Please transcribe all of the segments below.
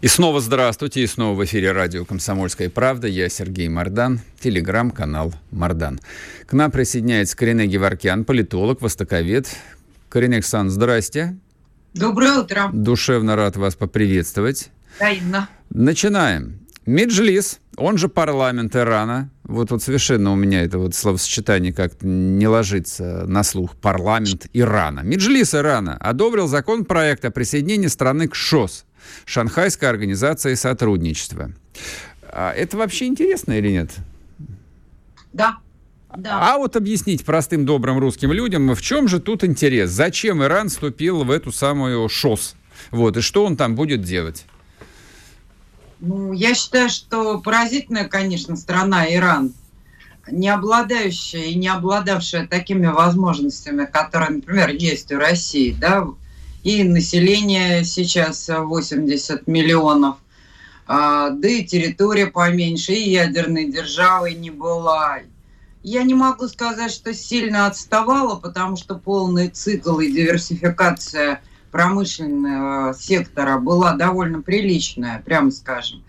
И снова здравствуйте, и снова в эфире радио «Комсомольская правда». Я Сергей Мордан, телеграм-канал «Мордан». К нам присоединяется Корене Геворкян, политолог, востоковед. Корене Александр, здрасте. Доброе утро. Душевно рад вас поприветствовать. Взаимно. Начинаем. Меджлис, он же парламент Ирана, вот, вот совершенно у меня это вот словосочетание как-то не ложится на слух, парламент Ирана. Меджлис Ирана одобрил законопроект о присоединении страны к ШОС, Шанхайской организации сотрудничества. А это вообще интересно или нет? Да. Да. А вот объяснить простым добрым русским людям, в чем же тут интерес? Зачем Иран вступил в эту самую ШОС? Вот, и что он там будет делать? Ну, я считаю, что поразительная, конечно, страна Иран, не обладающая и не обладавшая такими возможностями, которые, например, есть у России, да, и население сейчас 80 миллионов, а, да и территория поменьше, и ядерной державой не была. Я не могу сказать, что сильно отставала, потому что полный цикл и диверсификация промышленного сектора была довольно приличная, прямо скажем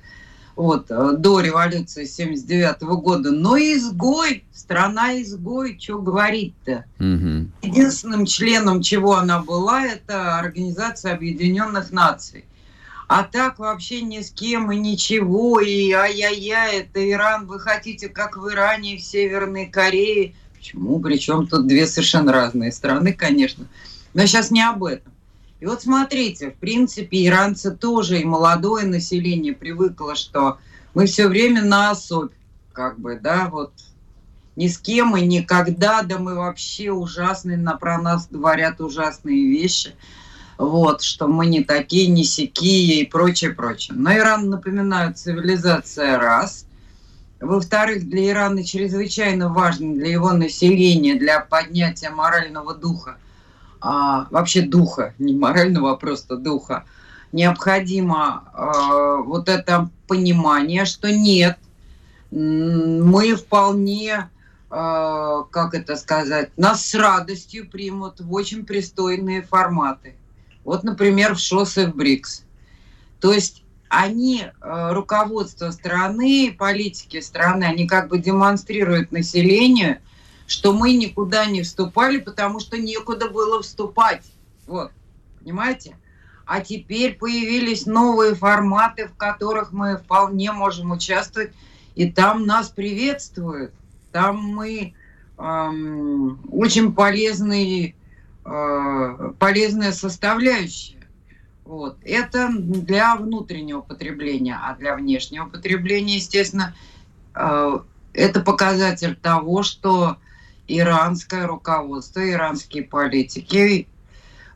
вот, э, до революции 79 года. Но изгой, страна изгой, что говорить-то? Угу. Единственным членом, чего она была, это Организация Объединенных Наций. А так вообще ни с кем и ничего, и ай-яй-яй, это Иран, вы хотите, как в Иране, в Северной Корее. Почему? Причем тут две совершенно разные страны, конечно. Но сейчас не об этом. И вот смотрите, в принципе, иранцы тоже и молодое население привыкло, что мы все время на особь, как бы, да, вот ни с кем и никогда, да мы вообще ужасные, на, про нас говорят ужасные вещи, вот, что мы не такие, не сякие и прочее, прочее. Но Иран, напоминаю, цивилизация раз. Во-вторых, для Ирана чрезвычайно важно для его населения, для поднятия морального духа – а, вообще духа, не морального, а просто духа, необходимо а, вот это понимание, что нет, мы вполне, а, как это сказать, нас с радостью примут в очень пристойные форматы. Вот, например, в ШОС и в БРИКС. То есть они, а, руководство страны, политики страны, они как бы демонстрируют населению – что мы никуда не вступали, потому что некуда было вступать. Вот, понимаете? А теперь появились новые форматы, в которых мы вполне можем участвовать, и там нас приветствуют. Там мы эм, очень полезные, э, полезная составляющая. Вот. Это для внутреннего потребления, а для внешнего потребления, естественно, э, это показатель того, что иранское руководство, иранские политики,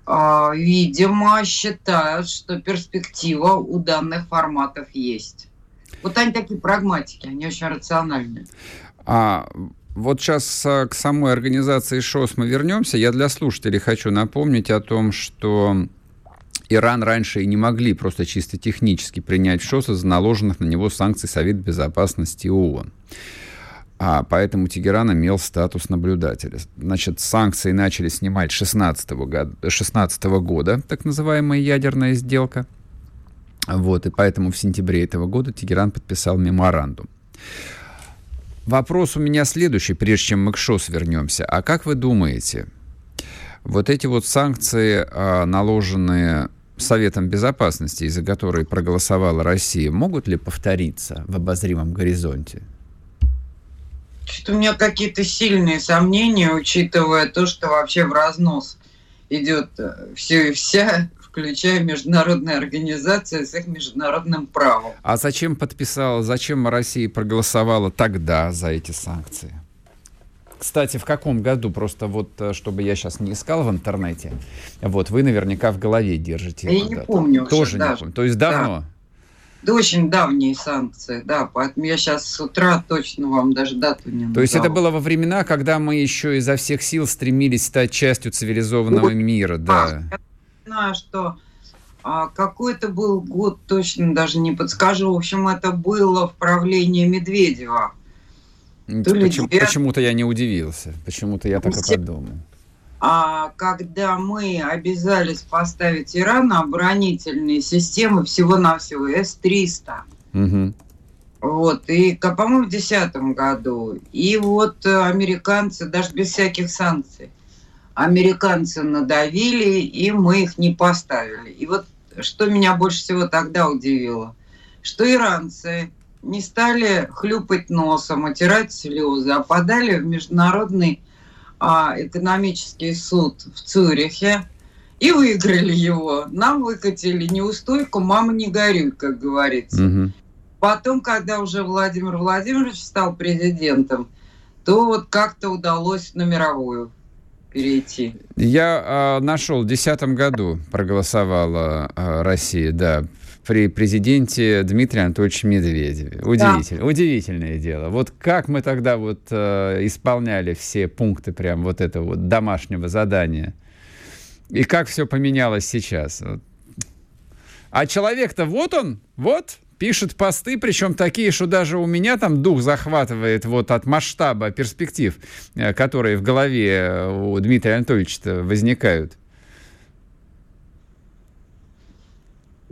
а, видимо, считают, что перспектива у данных форматов есть. Вот они такие прагматики, они очень рациональные. А вот сейчас а, к самой организации ШОС мы вернемся. Я для слушателей хочу напомнить о том, что Иран раньше и не могли просто чисто технически принять ШОС из-за наложенных на него санкций Совет Безопасности ООН а поэтому Тегеран имел статус наблюдателя. Значит, санкции начали снимать 16 года, 16 года, так называемая ядерная сделка. Вот, и поэтому в сентябре этого года Тегеран подписал меморандум. Вопрос у меня следующий, прежде чем мы к ШОС вернемся. А как вы думаете, вот эти вот санкции, а, наложенные Советом Безопасности, из-за которой проголосовала Россия, могут ли повториться в обозримом горизонте? Что-то у меня какие-то сильные сомнения, учитывая то, что вообще в разнос идет э, все и вся, включая международные организации с их международным правом. А зачем подписала, зачем Россия проголосовала тогда за эти санкции? Кстати, в каком году, просто вот, э, чтобы я сейчас не искал в интернете, вот, вы наверняка в голове держите. Я не помню. Тоже уже, не да. помню. То есть давно? Это очень давние санкции, да, поэтому я сейчас с утра точно вам даже дату не назову. То есть это было во времена, когда мы еще изо всех сил стремились стать частью цивилизованного вот, мира, да. Я знаю, что а, какой-то был год, точно даже не подскажу. В общем, это было в правлении Медведева. Почему, Почему-то я не удивился. Почему-то я так и подумал. А когда мы обязались поставить Ирану оборонительные системы всего-навсего С-300. Угу. Вот, и, по-моему, в 2010 году. И вот американцы, даже без всяких санкций, американцы надавили, и мы их не поставили. И вот что меня больше всего тогда удивило, что иранцы не стали хлюпать носом, отирать слезы, а подали в международный экономический суд в Цюрихе и выиграли его. Нам выкатили неустойку, мама не горюй, как говорится. Угу. Потом, когда уже Владимир Владимирович стал президентом, то вот как-то удалось на мировую перейти. Я э, нашел, в 2010 году проголосовала э, Россия, да, при президенте Дмитрия Анатольевича Медведеве. Удивительно, да. удивительное дело. Вот как мы тогда вот э, исполняли все пункты прям вот этого вот домашнего задания. И как все поменялось сейчас. А человек-то вот он, вот, пишет посты, причем такие, что даже у меня там дух захватывает вот от масштаба перспектив, э, которые в голове э, у Дмитрия Анатольевича возникают.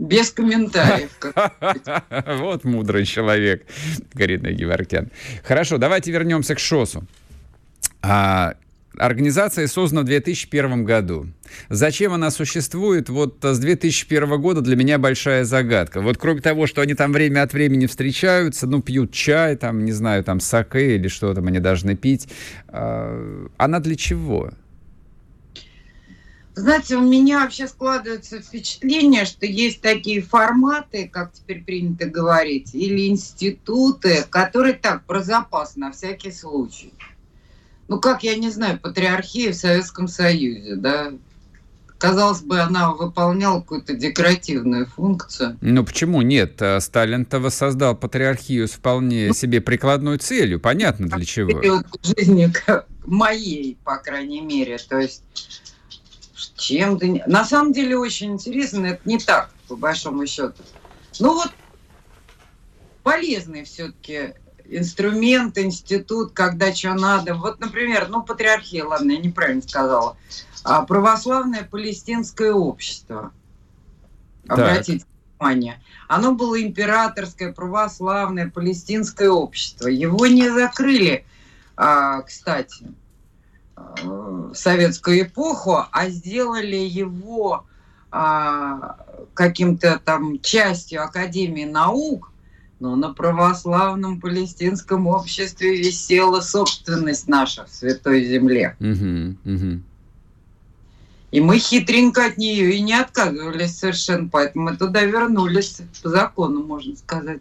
Без комментариев. Вот мудрый человек, говорит Геворкян. Хорошо, давайте вернемся к ШОСу. А, Организация создана в 2001 году. Зачем она существует, вот с 2001 года для меня большая загадка. Вот кроме того, что они там время от времени встречаются, ну, пьют чай, там, не знаю, там, саке или что там они должны пить, а, она для чего? Знаете, у меня вообще складывается впечатление, что есть такие форматы, как теперь принято говорить, или институты, которые так, про запас на всякий случай ну как, я не знаю, патриархия в Советском Союзе, да, казалось бы, она выполняла какую-то декоративную функцию. Ну почему нет? А Сталин-то воссоздал патриархию с вполне ну, себе прикладной целью. Понятно для чего. жизни моей, по крайней мере. То есть чем-то... На самом деле очень интересно, это не так, по большому счету. Ну вот полезный все-таки инструмент, институт, когда что надо. Вот, например, ну, патриархия, ладно, я неправильно сказала. А православное палестинское общество. Так. Обратите внимание. Оно было императорское, православное, палестинское общество. Его не закрыли, а, кстати, советскую эпоху, а сделали его а, каким-то там частью Академии наук, но на православном палестинском обществе висела собственность наша в Святой Земле. Угу, угу. И мы хитренько от нее и не отказывались совершенно, поэтому мы туда вернулись по закону, можно сказать.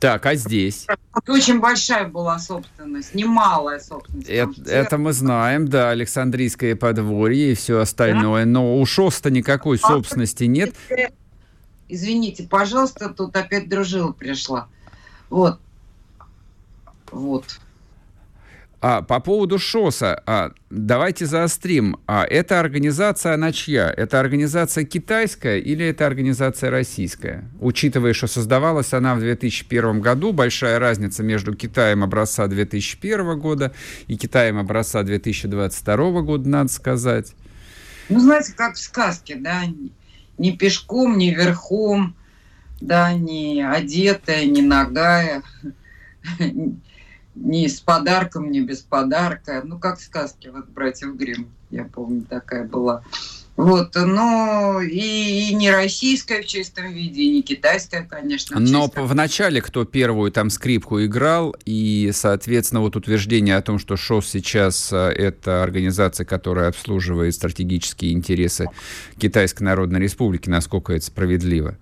Так, а здесь? Это очень большая была собственность, немалая собственность. Это, это мы знаем, да, Александрийское подворье и все остальное, да? но у ШОСта никакой а собственности нет. Извините, пожалуйста, тут опять дружила пришла. Вот. Вот. А, по поводу ШОСа, а, давайте заострим. А, эта организация, она чья? Это организация китайская или это организация российская? Учитывая, что создавалась она в 2001 году, большая разница между Китаем образца 2001 года и Китаем образца 2022 года, надо сказать. Ну, знаете, как в сказке, да, ни пешком, ни верхом, да, ни одетая, ни ногая, ни с подарком, ни без подарка. Ну, как в сказке, вот братьев Грим, я помню, такая была. Вот, но и, и не российская в чистом виде, и не китайская, конечно. Но в начале кто первую там скрипку играл, и, соответственно, вот утверждение о том, что ШОС сейчас а, это организация, которая обслуживает стратегические интересы Китайской Народной Республики, насколько это справедливо?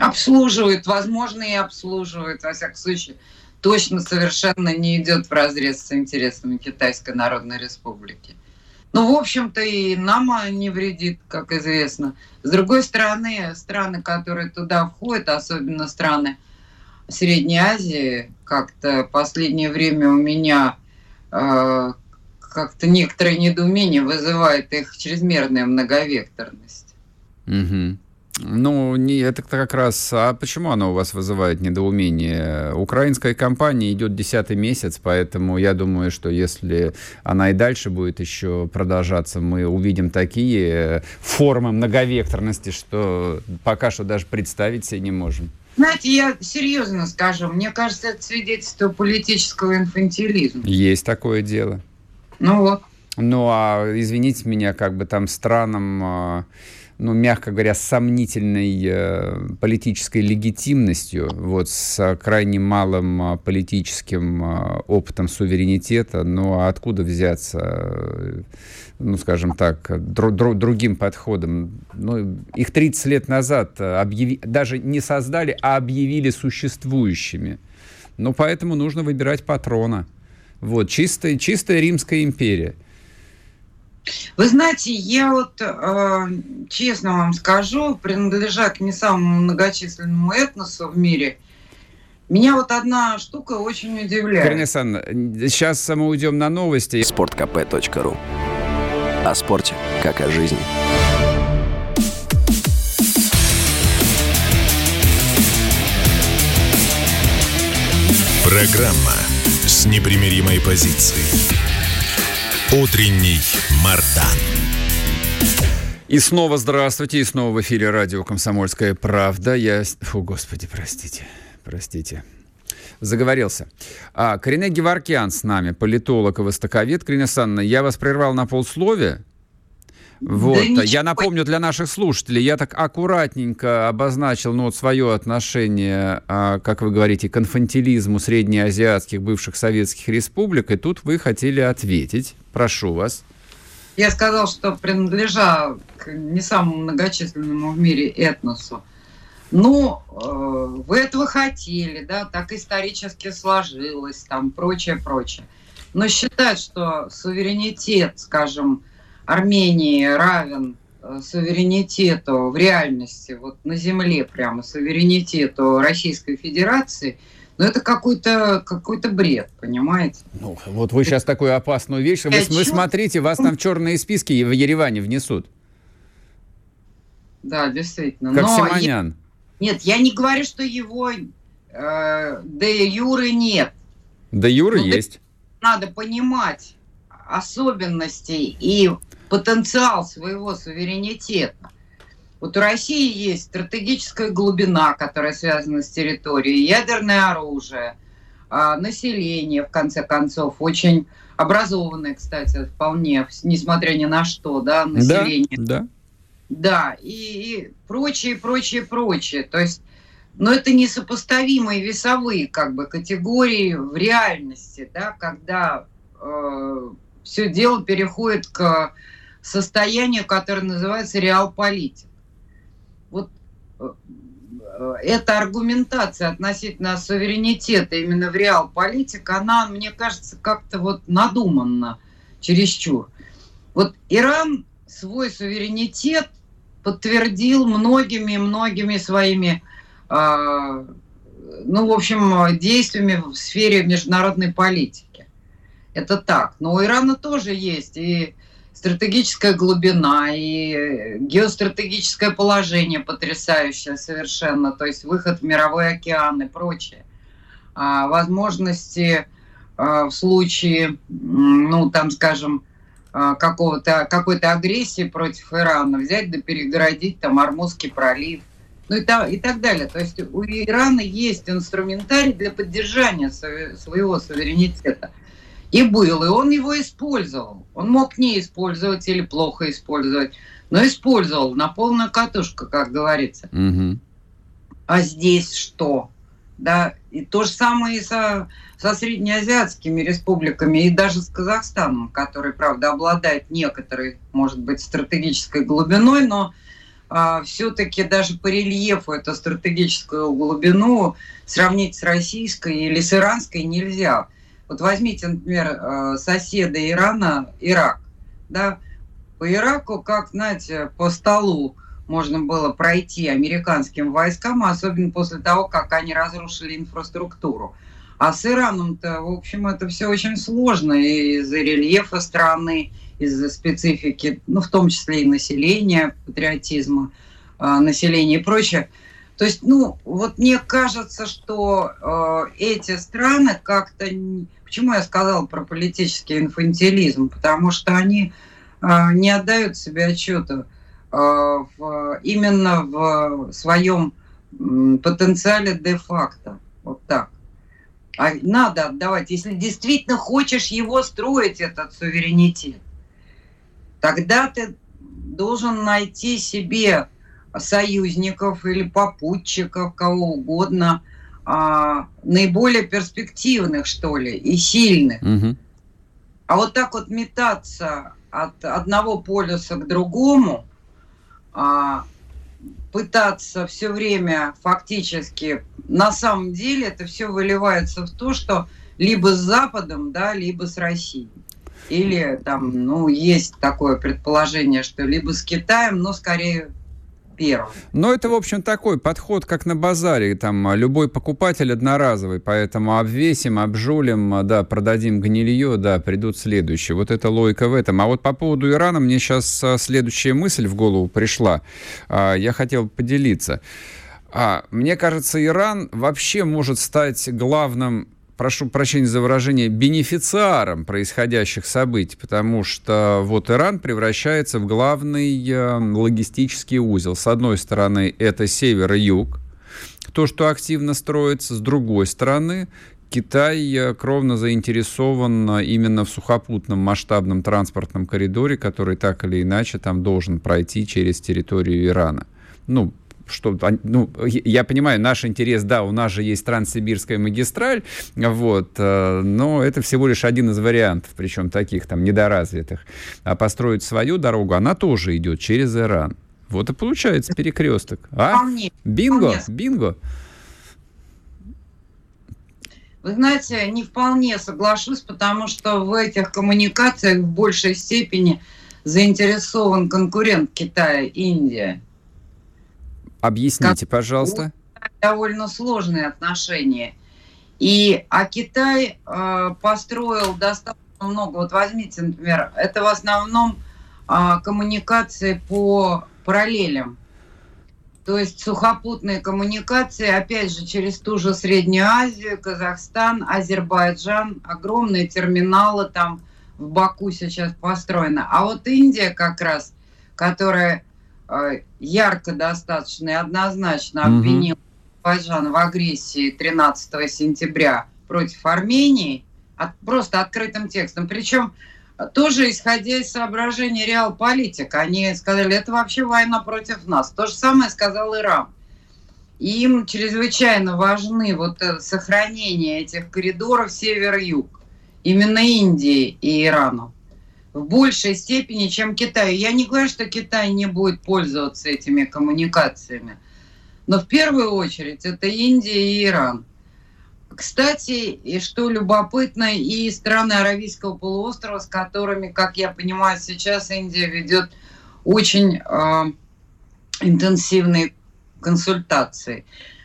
Обслуживает, возможно, и обслуживает, во всяком случае, точно совершенно не идет в разрез с интересами Китайской Народной Республики. Ну, в общем-то, и нам не вредит, как известно. С другой стороны, страны, которые туда входят, особенно страны Средней Азии, как-то последнее время у меня э, как-то некоторое недоумение вызывает их чрезмерная многовекторность. Угу. Ну, не, это как раз... А почему оно у вас вызывает недоумение? Украинская компания идет десятый месяц, поэтому я думаю, что если она и дальше будет еще продолжаться, мы увидим такие формы многовекторности, что пока что даже представить себе не можем. Знаете, я серьезно скажу, мне кажется, это свидетельство политического инфантилизма. Есть такое дело. Ну вот. Ну, а извините меня, как бы там странам а, ну, мягко говоря, сомнительной э, политической легитимностью, вот, с крайне малым э, политическим э, опытом суверенитета, но откуда взяться, э, ну, скажем так, дру дру другим подходом? Ну, их 30 лет назад объяви даже не создали, а объявили существующими. Ну, поэтому нужно выбирать патрона. Вот, чистая, чистая Римская империя – вы знаете, я вот э, честно вам скажу, принадлежа к не самому многочисленному этносу в мире, меня вот одна штука очень удивляет. Александровна, сейчас мы уйдем на новости. sportkp.ru О спорте, как о жизни. Программа с непримиримой позицией. Утренний Мардан. И снова здравствуйте, и снова в эфире радио «Комсомольская правда». Я... Фу, господи, простите, простите. Заговорился. А, Корене Геворкян с нами, политолог и востоковед. Карина Санна, я вас прервал на полсловия. Вот. Да я напомню для наших слушателей, я так аккуратненько обозначил ну, вот свое отношение, а, как вы говорите, к инфантилизму среднеазиатских бывших советских республик, и тут вы хотели ответить. Прошу вас. Я сказал, что принадлежа к не самому многочисленному в мире этносу. Ну, э, вы этого хотели, да, так исторически сложилось, там, прочее, прочее. Но считать, что суверенитет, скажем, Армении равен э, суверенитету в реальности, вот на земле прямо суверенитету Российской Федерации, ну это какой-то какой бред, понимаете? Ну, вот вы сейчас такую опасную вещь. Вы, вы смотрите, вас там в черные списки в Ереване внесут. Да, действительно. Как Но Симонян. Я, нет, я не говорю, что его э, де юры нет. Де юры ну, есть. Надо понимать особенности и потенциал своего суверенитета. Вот у России есть стратегическая глубина, которая связана с территорией, ядерное оружие, а, население, в конце концов, очень образованное, кстати, вполне, несмотря ни на что, да, население. Да, да. Да, и, и прочее, прочее, прочее. То есть, но это несопоставимые весовые как бы категории в реальности, да, когда э, все дело переходит к состоянию, которое называется реал-политик. Вот э, эта аргументация относительно суверенитета именно в реал-политик, она, мне кажется, как-то вот надуманна чересчур. Вот Иран свой суверенитет подтвердил многими-многими своими, э, ну, в общем, действиями в сфере международной политики. Это так. Но у Ирана тоже есть и стратегическая глубина и геостратегическое положение потрясающее совершенно, то есть выход в мировой океан и прочее. А, возможности а, в случае, ну, там, скажем, а, какого-то, какой-то агрессии против Ирана взять да перегородить там Армузский пролив, ну и, та, и так далее. То есть у Ирана есть инструментарий для поддержания своего суверенитета. И был, и он его использовал. Он мог не использовать или плохо использовать, но использовал на полную катушку, как говорится. Угу. А здесь что? Да, и то же самое и со, со среднеазиатскими республиками, и даже с Казахстаном, который, правда, обладает некоторой, может быть, стратегической глубиной, но а, все-таки даже по рельефу эту стратегическую глубину сравнить с российской или с иранской нельзя. Вот возьмите, например, э, соседа Ирана, Ирак. да, по Ираку, как, знаете, по столу можно было пройти американским войскам, особенно после того, как они разрушили инфраструктуру. А с Ираном-то, в общем, это все очень сложно из-за рельефа страны, из-за специфики, ну, в том числе и населения, патриотизма э, населения и прочее. То есть, ну, вот мне кажется, что э, эти страны как-то... Почему я сказала про политический инфантилизм? Потому что они э, не отдают себе отчета э, в, именно в своем потенциале де-факто. Вот так. А надо отдавать, если действительно хочешь его строить, этот суверенитет тогда ты должен найти себе союзников или попутчиков, кого угодно, а, наиболее перспективных, что ли, и сильных. Угу. А вот так вот метаться от одного полюса к другому, а, пытаться все время фактически, на самом деле это все выливается в то, что либо с Западом, да, либо с Россией. Или там, ну, есть такое предположение, что либо с Китаем, но скорее первым. Но это, в общем, такой подход, как на базаре. Там любой покупатель одноразовый, поэтому обвесим, обжулим, да, продадим гнилье, да, придут следующие. Вот эта логика в этом. А вот по поводу Ирана мне сейчас а, следующая мысль в голову пришла. А, я хотел поделиться. А, мне кажется, Иран вообще может стать главным прошу прощения за выражение, бенефициаром происходящих событий, потому что вот Иран превращается в главный э, логистический узел. С одной стороны, это север и юг, то, что активно строится, с другой стороны, Китай э, кровно заинтересован именно в сухопутном масштабном транспортном коридоре, который так или иначе там должен пройти через территорию Ирана. Ну, что, ну, я понимаю, наш интерес, да, у нас же есть Транссибирская магистраль, вот, э, но это всего лишь один из вариантов, причем таких там недоразвитых. А построить свою дорогу, она тоже идет через Иран. Вот и получается перекресток. А? Бинго, бинго. Вы знаете, не вполне соглашусь, потому что в этих коммуникациях в большей степени заинтересован конкурент Китая, Индия. Объясните, как пожалуйста. Довольно сложные отношения. И, а Китай э, построил достаточно много. Вот возьмите, например, это в основном э, коммуникации по параллелям. То есть сухопутные коммуникации, опять же, через ту же Среднюю Азию, Казахстан, Азербайджан, огромные терминалы там в Баку сейчас построены. А вот Индия как раз, которая ярко достаточно и однозначно обвинил Азербайджан в агрессии 13 сентября против Армении, от, просто открытым текстом. Причем тоже исходя из соображений реал-политик. Они сказали, это вообще война против нас. То же самое сказал Иран. им чрезвычайно важны вот сохранение этих коридоров север-юг. Именно Индии и Ирану в большей степени, чем Китай. Я не говорю, что Китай не будет пользоваться этими коммуникациями, но в первую очередь это Индия и Иран. Кстати, и что любопытно, и страны Аравийского полуострова, с которыми, как я понимаю, сейчас Индия ведет очень э, интенсивные консультации.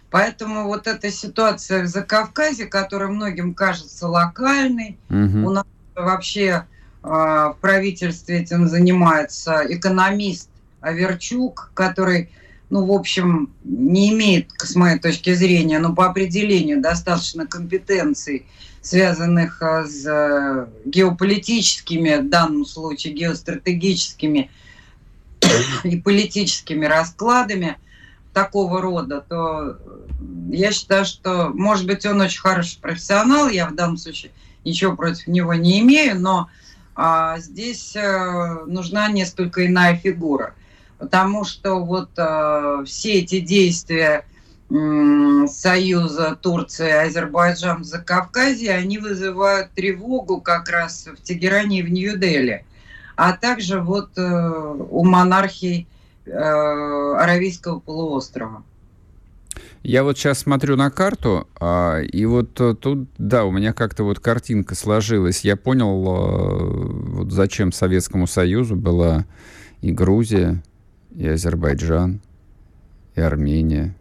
Поэтому вот эта ситуация в Закавказье, которая многим кажется локальной, угу. у нас вообще в правительстве этим занимается экономист Аверчук, который, ну, в общем, не имеет, с моей точки зрения, но по определению достаточно компетенций, связанных а, с э, геополитическими, в данном случае геостратегическими и политическими раскладами такого рода, то я считаю, что, может быть, он очень хороший профессионал, я в данном случае ничего против него не имею, но а здесь э, нужна несколько иная фигура. Потому что вот э, все эти действия Союза Турции, Азербайджан, Закавказье, они вызывают тревогу как раз в Тегеране и в Нью-Дели, а также вот э, у монархий Аравийского полуострова. Я вот сейчас смотрю на карту, а, и вот э, тут, да, у меня как-то вот картинка сложилась. Я понял, а, вот зачем Советскому Союзу была и Грузия, и Азербайджан, и Армения,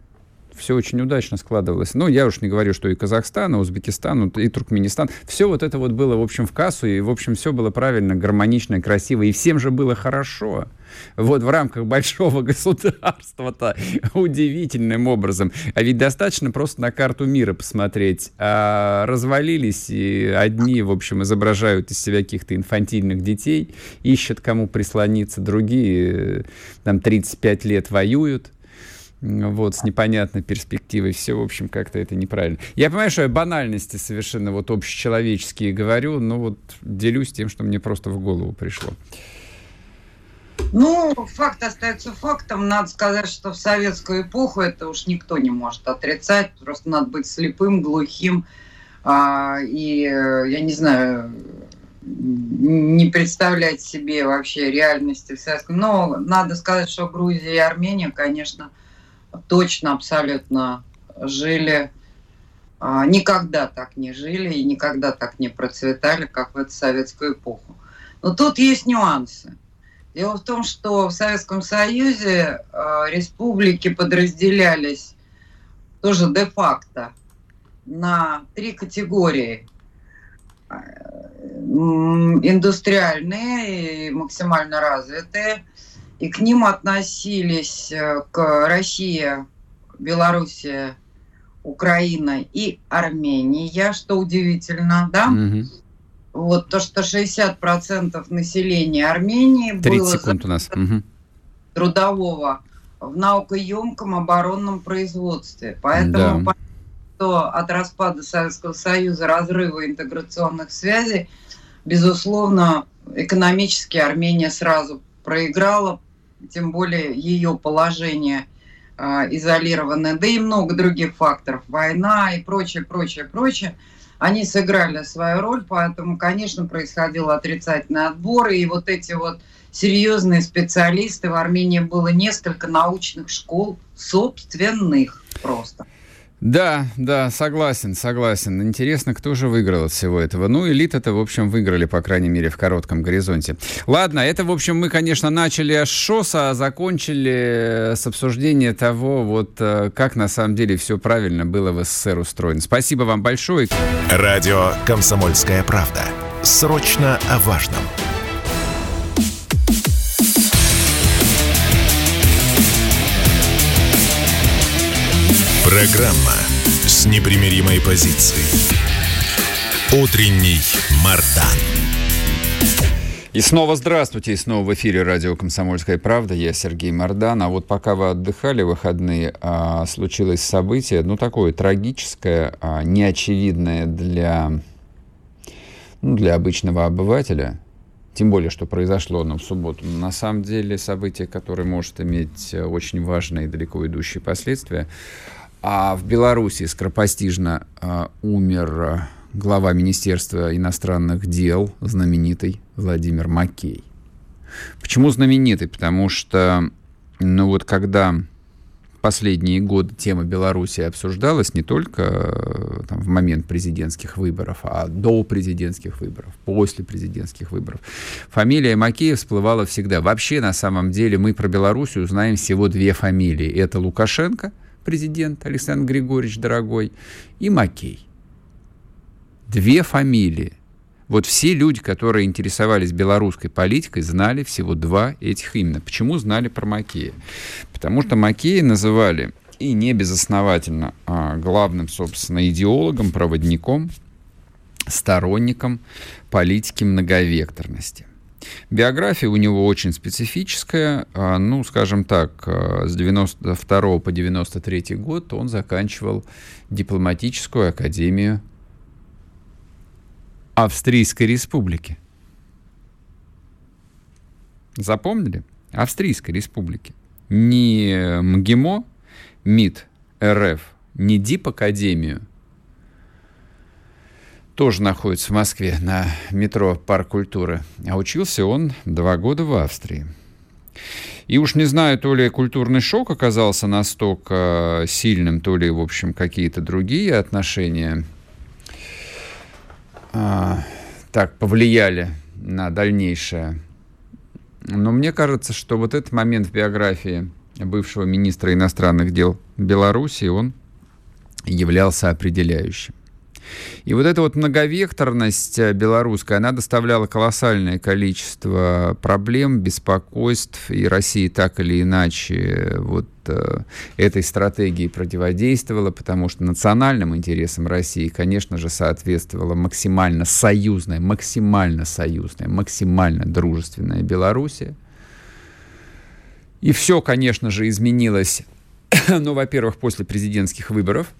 все очень удачно складывалось. Ну, я уж не говорю, что и Казахстан, и Узбекистан, и Туркменистан. Все вот это вот было, в общем, в кассу, и, в общем, все было правильно, гармонично, красиво, и всем же было хорошо. Вот в рамках большого государства-то удивительным образом. А ведь достаточно просто на карту мира посмотреть. А развалились, и одни, в общем, изображают из себя каких-то инфантильных детей, ищут кому прислониться, другие э, там 35 лет воюют вот, с непонятной перспективой. Все, в общем, как-то это неправильно. Я понимаю, что я банальности совершенно вот общечеловеческие говорю, но вот делюсь тем, что мне просто в голову пришло. Ну, факт остается фактом. Надо сказать, что в советскую эпоху это уж никто не может отрицать. Просто надо быть слепым, глухим. А, и, я не знаю, не представлять себе вообще реальности в Советском. Но надо сказать, что Грузия и Армения, конечно, точно, абсолютно жили, а, никогда так не жили и никогда так не процветали, как в эту советскую эпоху. Но тут есть нюансы. Дело в том, что в Советском Союзе а, республики подразделялись тоже де-факто на три категории. А, индустриальные и максимально развитые, и к ним относились э, к России, Белоруссия, Украина и Армения, что удивительно, да? Угу. Вот то, что 60% населения Армении 30 было секунд у нас. Трудового в наукоемком оборонном производстве. Поэтому да. что от распада Советского Союза, разрыва интеграционных связей, безусловно, экономически Армения сразу проиграла, тем более ее положение э, изолированное, да и много других факторов, война и прочее, прочее, прочее, они сыграли свою роль, поэтому, конечно, происходил отрицательный отбор, и вот эти вот серьезные специалисты, в Армении было несколько научных школ собственных просто. Да, да, согласен, согласен. Интересно, кто же выиграл от всего этого. Ну, элит это, в общем, выиграли, по крайней мере, в коротком горизонте. Ладно, это, в общем, мы, конечно, начали с ШОСа, а закончили с обсуждения того, вот э, как на самом деле все правильно было в СССР устроено. Спасибо вам большое. Радио «Комсомольская правда». Срочно о важном. Программа с непримиримой позицией. Утренний Мардан. И снова здравствуйте, и снова в эфире радио «Комсомольская правда». Я Сергей Мордан. А вот пока вы отдыхали в выходные, а, случилось событие, ну, такое трагическое, а, неочевидное для, ну, для обычного обывателя. Тем более, что произошло оно в субботу. На самом деле событие, которое может иметь очень важные и далеко идущие последствия. А в Беларуси скоропостижно э, умер э, глава Министерства иностранных дел, знаменитый Владимир Макей. Почему знаменитый? Потому что, ну вот когда последние годы тема Беларуси обсуждалась не только э, там, в момент президентских выборов, а до президентских выборов, после президентских выборов. Фамилия Макеев всплывала всегда. Вообще, на самом деле, мы про Белоруссию знаем всего две фамилии. Это Лукашенко – президент Александр Григорьевич Дорогой, и Макей. Две фамилии. Вот все люди, которые интересовались белорусской политикой, знали всего два этих именно. Почему знали про Макея? Потому что Макея называли, и не безосновательно, а главным, собственно, идеологом, проводником, сторонником политики многовекторности. Биография у него очень специфическая. А, ну, скажем так, а, с 92 по 93 год он заканчивал дипломатическую академию Австрийской республики. Запомнили? Австрийской республики. Не МГИМО, МИД РФ, не ДИП-академию – тоже находится в Москве на метро Парк культуры. А учился он два года в Австрии. И уж не знаю, то ли культурный шок оказался настолько сильным, то ли, в общем, какие-то другие отношения а, так повлияли на дальнейшее. Но мне кажется, что вот этот момент в биографии бывшего министра иностранных дел Беларуси, он являлся определяющим. И вот эта вот многовекторность э, белорусская, она доставляла колоссальное количество проблем, беспокойств, и Россия так или иначе э, вот э, этой стратегии противодействовала, потому что национальным интересам России, конечно же, соответствовала максимально союзная, максимально союзная, максимально дружественная Белоруссия. И все, конечно же, изменилось, ну, во-первых, после президентских выборов –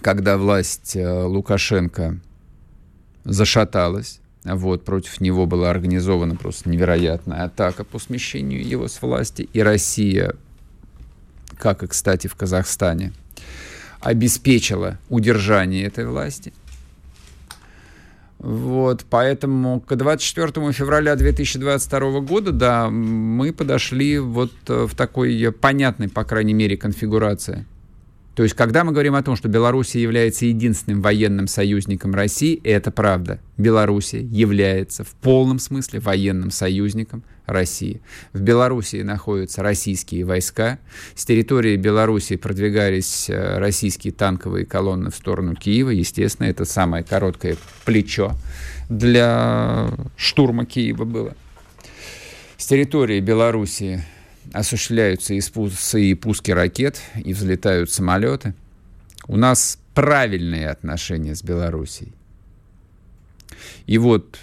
когда власть э, Лукашенко зашаталась, вот, против него была организована просто невероятная атака по смещению его с власти, и Россия, как и, кстати, в Казахстане, обеспечила удержание этой власти. Вот, поэтому к 24 февраля 2022 года, да, мы подошли вот э, в такой понятной, по крайней мере, конфигурации – то есть, когда мы говорим о том, что Белоруссия является единственным военным союзником России, это правда. Белоруссия является в полном смысле военным союзником России. В Белоруссии находятся российские войска. С территории Белоруссии продвигались э, российские танковые колонны в сторону Киева. Естественно, это самое короткое плечо для штурма Киева было. С территории Белоруссии осуществляются и, спуски, и пуски ракет, и взлетают самолеты. У нас правильные отношения с Белоруссией. И вот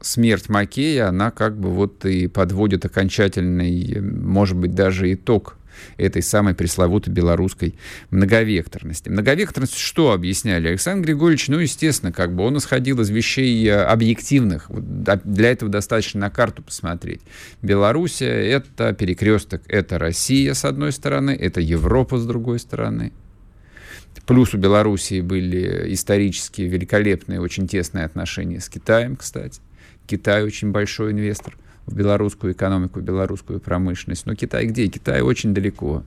смерть Макея, она как бы вот и подводит окончательный, может быть, даже итог этой самой пресловутой белорусской многовекторности. Многовекторность что объясняли? Александр Григорьевич, ну, естественно, как бы он исходил из вещей э, объективных. Для этого достаточно на карту посмотреть. Белоруссия — это перекресток, это Россия, с одной стороны, это Европа, с другой стороны. Плюс у Белоруссии были исторически великолепные, очень тесные отношения с Китаем, кстати. Китай очень большой инвестор в белорусскую экономику, в белорусскую промышленность. Но Китай где? Китай очень далеко.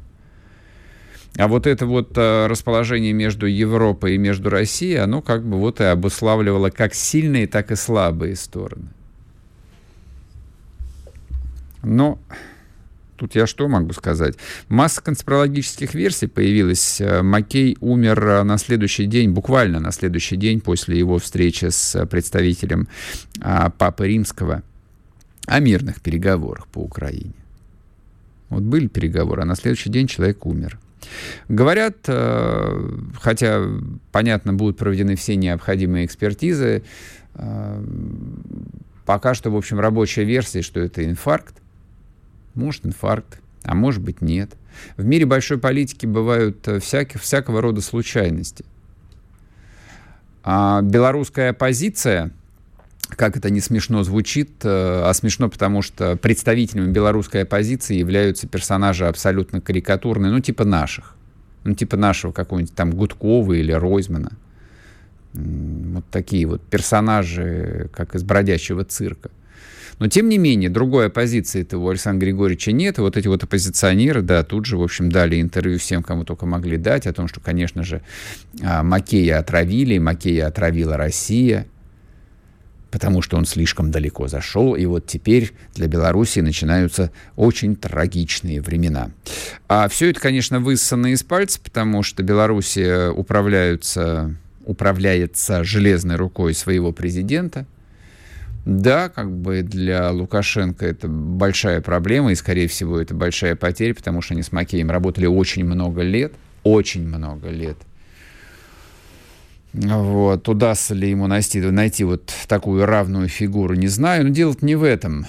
А вот это вот э, расположение между Европой и между Россией, оно как бы вот и обуславливало как сильные, так и слабые стороны. Но тут я что могу сказать? Масса конспирологических версий появилась. Э, Маккей умер э, на следующий день, буквально на следующий день после его встречи с представителем а, Папы Римского – о мирных переговорах по Украине. Вот были переговоры, а на следующий день человек умер. Говорят, э, хотя, понятно, будут проведены все необходимые экспертизы, э, пока что, в общем, рабочая версия, что это инфаркт. Может, инфаркт, а может быть, нет. В мире большой политики бывают э, всяких, всякого рода случайности. А белорусская оппозиция – как это не смешно звучит, э, а смешно, потому что представителями белорусской оппозиции являются персонажи абсолютно карикатурные, ну, типа наших. Ну, типа нашего какого-нибудь там Гудкова или Ройзмана. Вот такие вот персонажи, как из бродячего цирка. Но, тем не менее, другой оппозиции этого у Александра Григорьевича нет. И вот эти вот оппозиционеры, да, тут же, в общем, дали интервью всем, кому только могли дать, о том, что, конечно же, а, Макея отравили, Макея отравила Россия – потому что он слишком далеко зашел, и вот теперь для Беларуси начинаются очень трагичные времена. А все это, конечно, высосано из пальца, потому что Беларуси управляются, управляется железной рукой своего президента. Да, как бы для Лукашенко это большая проблема, и, скорее всего, это большая потеря, потому что они с Макеем работали очень много лет, очень много лет. Вот, удастся ли ему найти, найти вот такую равную фигуру, не знаю, но дело не в этом.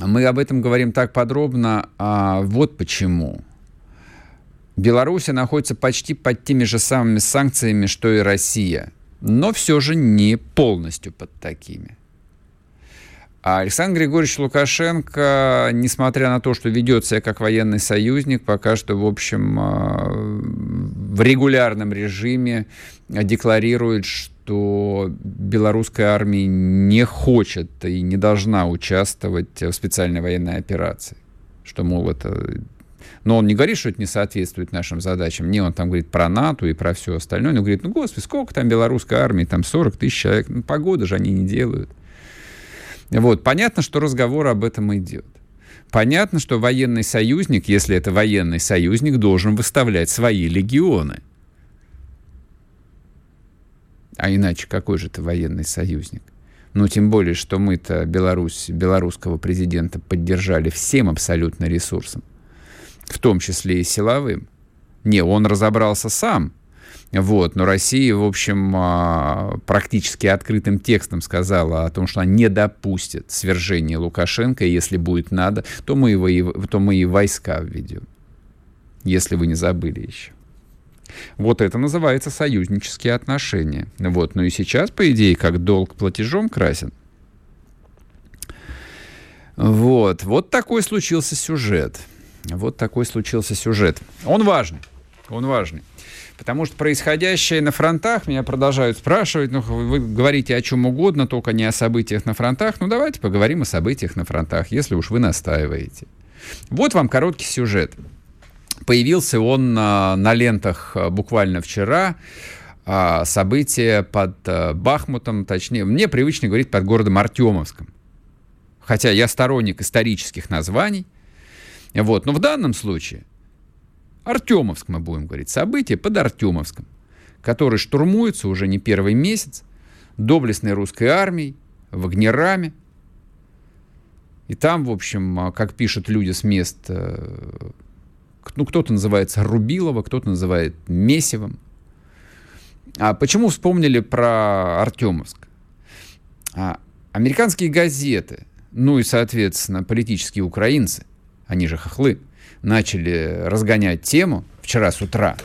Мы об этом говорим так подробно, а вот почему. Беларусь находится почти под теми же самыми санкциями, что и Россия, но все же не полностью под такими. А Александр Григорьевич Лукашенко, несмотря на то, что ведет себя как военный союзник, пока что, в общем, а, в регулярном режиме декларирует, что белорусская армия не хочет и не должна участвовать в специальной военной операции. Что, мол, это... Но он не говорит, что это не соответствует нашим задачам. Не, он там говорит про НАТО и про все остальное. Но говорит, ну, господи, сколько там белорусской армии? Там 40 тысяч человек. Ну, погода же они не делают. Вот, понятно, что разговор об этом идет. Понятно, что военный союзник, если это военный союзник, должен выставлять свои легионы. А иначе какой же это военный союзник? Ну, тем более, что мы-то Беларусь, белорусского президента поддержали всем абсолютно ресурсом, в том числе и силовым. Не, он разобрался сам, вот, но Россия, в общем, а, практически открытым текстом сказала о том, что она не допустит свержения Лукашенко, если будет надо, то мы, его, то мы и войска введем, если вы не забыли еще. Вот это называется союзнические отношения. Вот. Ну и сейчас, по идее, как долг платежом красен. Вот. Вот такой случился сюжет. Вот такой случился сюжет. Он важный. Он важный. Потому что происходящее на фронтах, меня продолжают спрашивать, ну, вы говорите о чем угодно, только не о событиях на фронтах. Ну, давайте поговорим о событиях на фронтах, если уж вы настаиваете. Вот вам короткий сюжет. Появился он на, на лентах а, буквально вчера. А, события под а, Бахмутом, точнее, мне привычно говорить под городом Артемовском. Хотя я сторонник исторических названий. Вот. Но в данном случае Артемовск, мы будем говорить, события под Артемовском, который штурмуется уже не первый месяц доблестной русской армией, вагнерами. И там, в общем, а, как пишут люди с мест, э, ну, кто-то называется Рубилова, кто-то называет Месивом. А почему вспомнили про Артемовск? А, американские газеты, ну и, соответственно, политические украинцы, они же хохлы, начали разгонять тему вчера с утра.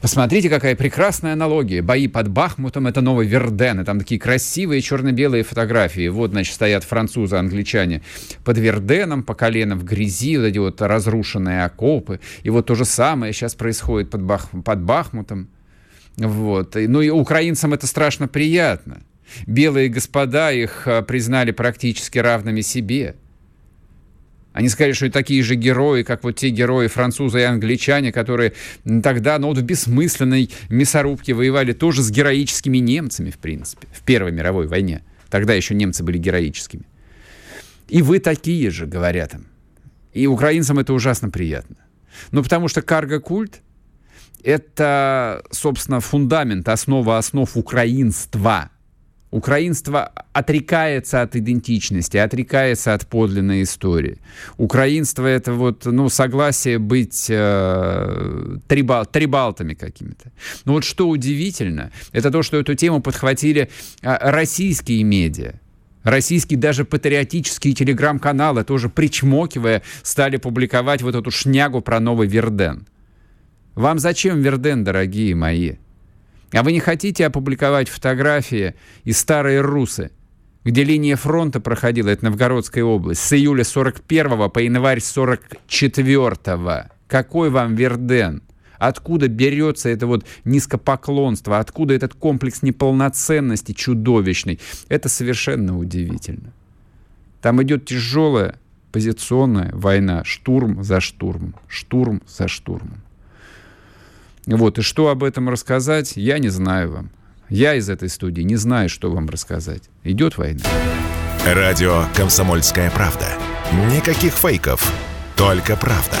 Посмотрите, какая прекрасная аналогия. Бои под Бахмутом — это новый Верден. И там такие красивые черно-белые фотографии. Вот, значит, стоят французы, англичане под Верденом, по колено в грязи, вот эти вот разрушенные окопы. И вот то же самое сейчас происходит под, Бах, под Бахмутом. Вот. Ну и украинцам это страшно приятно. Белые господа их а, признали практически равными себе. Они сказали, что такие же герои, как вот те герои французы и англичане, которые тогда, ну вот в бессмысленной мясорубке воевали тоже с героическими немцами, в принципе, в Первой мировой войне. Тогда еще немцы были героическими. И вы такие же, говорят им. И украинцам это ужасно приятно. Ну, потому что карго-культ — это, собственно, фундамент, основа основ украинства — Украинство отрекается от идентичности, отрекается от подлинной истории. Украинство это вот, ну, согласие быть э, трибал, трибалтами какими-то. Но вот что удивительно, это то, что эту тему подхватили э, российские медиа. Российские даже патриотические телеграм-каналы, тоже причмокивая, стали публиковать вот эту шнягу про новый Верден. Вам зачем Верден, дорогие мои? А вы не хотите опубликовать фотографии из старой Русы, где линия фронта проходила, это Новгородская область, с июля 41 по январь 44 -го. Какой вам Верден? Откуда берется это вот низкопоклонство? Откуда этот комплекс неполноценности чудовищный? Это совершенно удивительно. Там идет тяжелая позиционная война, штурм за штурмом, штурм за штурмом. Вот, и что об этом рассказать, я не знаю вам. Я из этой студии не знаю, что вам рассказать. Идет война. Радио «Комсомольская правда». Никаких фейков, только правда.